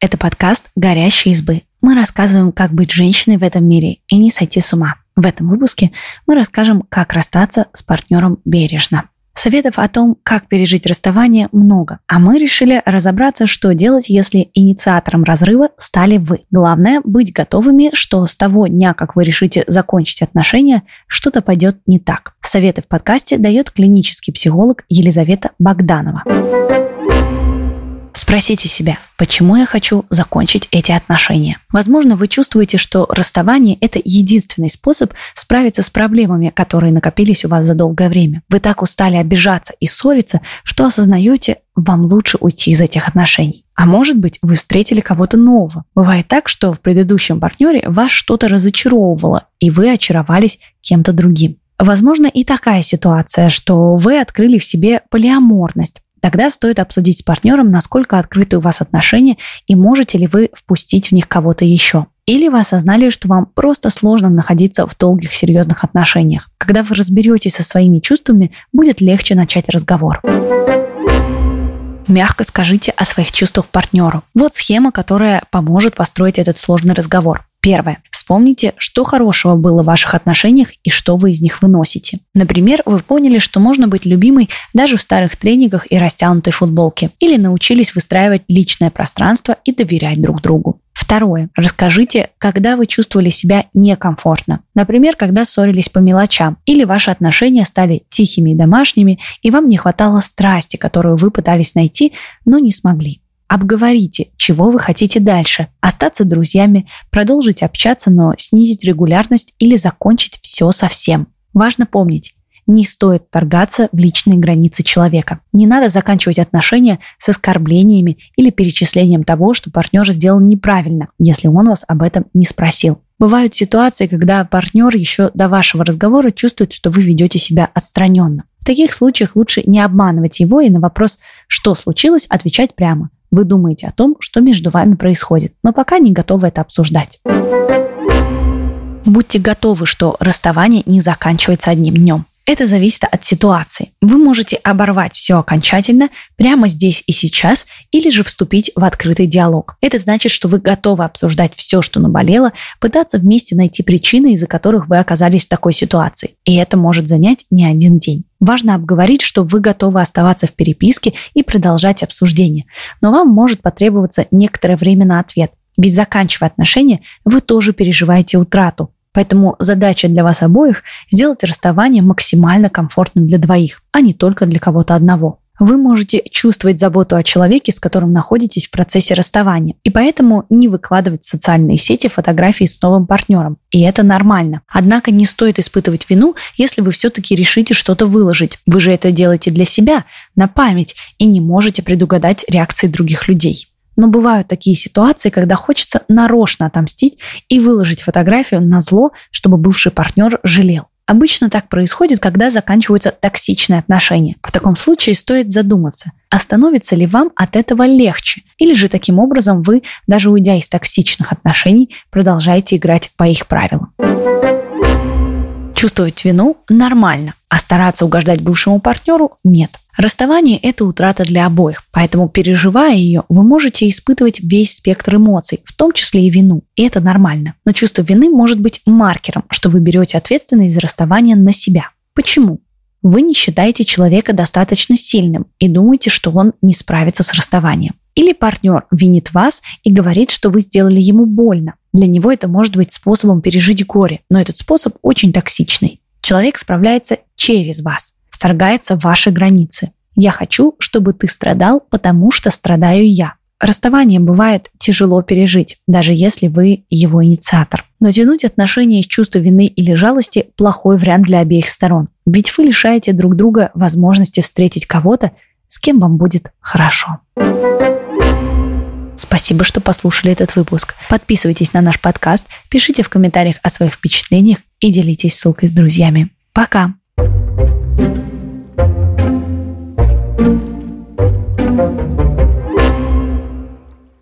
Это подкаст «Горящие избы». Мы рассказываем, как быть женщиной в этом мире и не сойти с ума. В этом выпуске мы расскажем, как расстаться с партнером бережно. Советов о том, как пережить расставание, много. А мы решили разобраться, что делать, если инициатором разрыва стали вы. Главное – быть готовыми, что с того дня, как вы решите закончить отношения, что-то пойдет не так. Советы в подкасте дает клинический психолог Елизавета Богданова. Спросите себя, почему я хочу закончить эти отношения. Возможно, вы чувствуете, что расставание – это единственный способ справиться с проблемами, которые накопились у вас за долгое время. Вы так устали обижаться и ссориться, что осознаете, вам лучше уйти из этих отношений. А может быть, вы встретили кого-то нового. Бывает так, что в предыдущем партнере вас что-то разочаровывало, и вы очаровались кем-то другим. Возможно и такая ситуация, что вы открыли в себе полиаморность, Тогда стоит обсудить с партнером, насколько открыты у вас отношения и можете ли вы впустить в них кого-то еще. Или вы осознали, что вам просто сложно находиться в долгих серьезных отношениях. Когда вы разберетесь со своими чувствами, будет легче начать разговор. Мягко скажите о своих чувствах партнеру. Вот схема, которая поможет построить этот сложный разговор. Первое. Вспомните, что хорошего было в ваших отношениях и что вы из них выносите. Например, вы поняли, что можно быть любимой даже в старых тренингах и растянутой футболке. Или научились выстраивать личное пространство и доверять друг другу. Второе. Расскажите, когда вы чувствовали себя некомфортно. Например, когда ссорились по мелочам, или ваши отношения стали тихими и домашними, и вам не хватало страсти, которую вы пытались найти, но не смогли. Обговорите, чего вы хотите дальше. Остаться друзьями, продолжить общаться, но снизить регулярность или закончить все совсем. Важно помнить, не стоит торгаться в личные границы человека. Не надо заканчивать отношения с оскорблениями или перечислением того, что партнер сделал неправильно, если он вас об этом не спросил. Бывают ситуации, когда партнер еще до вашего разговора чувствует, что вы ведете себя отстраненно. В таких случаях лучше не обманывать его и на вопрос «что случилось?» отвечать прямо. Вы думаете о том, что между вами происходит, но пока не готовы это обсуждать. Будьте готовы, что расставание не заканчивается одним днем. Это зависит от ситуации. Вы можете оборвать все окончательно прямо здесь и сейчас или же вступить в открытый диалог. Это значит, что вы готовы обсуждать все, что наболело, пытаться вместе найти причины, из-за которых вы оказались в такой ситуации. И это может занять не один день. Важно обговорить, что вы готовы оставаться в переписке и продолжать обсуждение. Но вам может потребоваться некоторое время на ответ. Ведь заканчивая отношения, вы тоже переживаете утрату, Поэтому задача для вас обоих – сделать расставание максимально комфортным для двоих, а не только для кого-то одного. Вы можете чувствовать заботу о человеке, с которым находитесь в процессе расставания, и поэтому не выкладывать в социальные сети фотографии с новым партнером. И это нормально. Однако не стоит испытывать вину, если вы все-таки решите что-то выложить. Вы же это делаете для себя, на память, и не можете предугадать реакции других людей. Но бывают такие ситуации, когда хочется нарочно отомстить и выложить фотографию на зло, чтобы бывший партнер жалел. Обычно так происходит, когда заканчиваются токсичные отношения. В таком случае стоит задуматься, остановится ли вам от этого легче, или же таким образом вы, даже уйдя из токсичных отношений, продолжаете играть по их правилам. Чувствовать вину нормально, а стараться угождать бывшему партнеру нет. Расставание – это утрата для обоих, поэтому, переживая ее, вы можете испытывать весь спектр эмоций, в том числе и вину, и это нормально. Но чувство вины может быть маркером, что вы берете ответственность за расставание на себя. Почему? Вы не считаете человека достаточно сильным и думаете, что он не справится с расставанием. Или партнер винит вас и говорит, что вы сделали ему больно. Для него это может быть способом пережить горе, но этот способ очень токсичный. Человек справляется через вас, вторгается в ваши границы. Я хочу, чтобы ты страдал, потому что страдаю я. Расставание бывает тяжело пережить, даже если вы его инициатор. Но тянуть отношения из чувства вины или жалости – плохой вариант для обеих сторон. Ведь вы лишаете друг друга возможности встретить кого-то, с кем вам будет хорошо. Спасибо, что послушали этот выпуск. Подписывайтесь на наш подкаст, пишите в комментариях о своих впечатлениях и делитесь ссылкой с друзьями. Пока!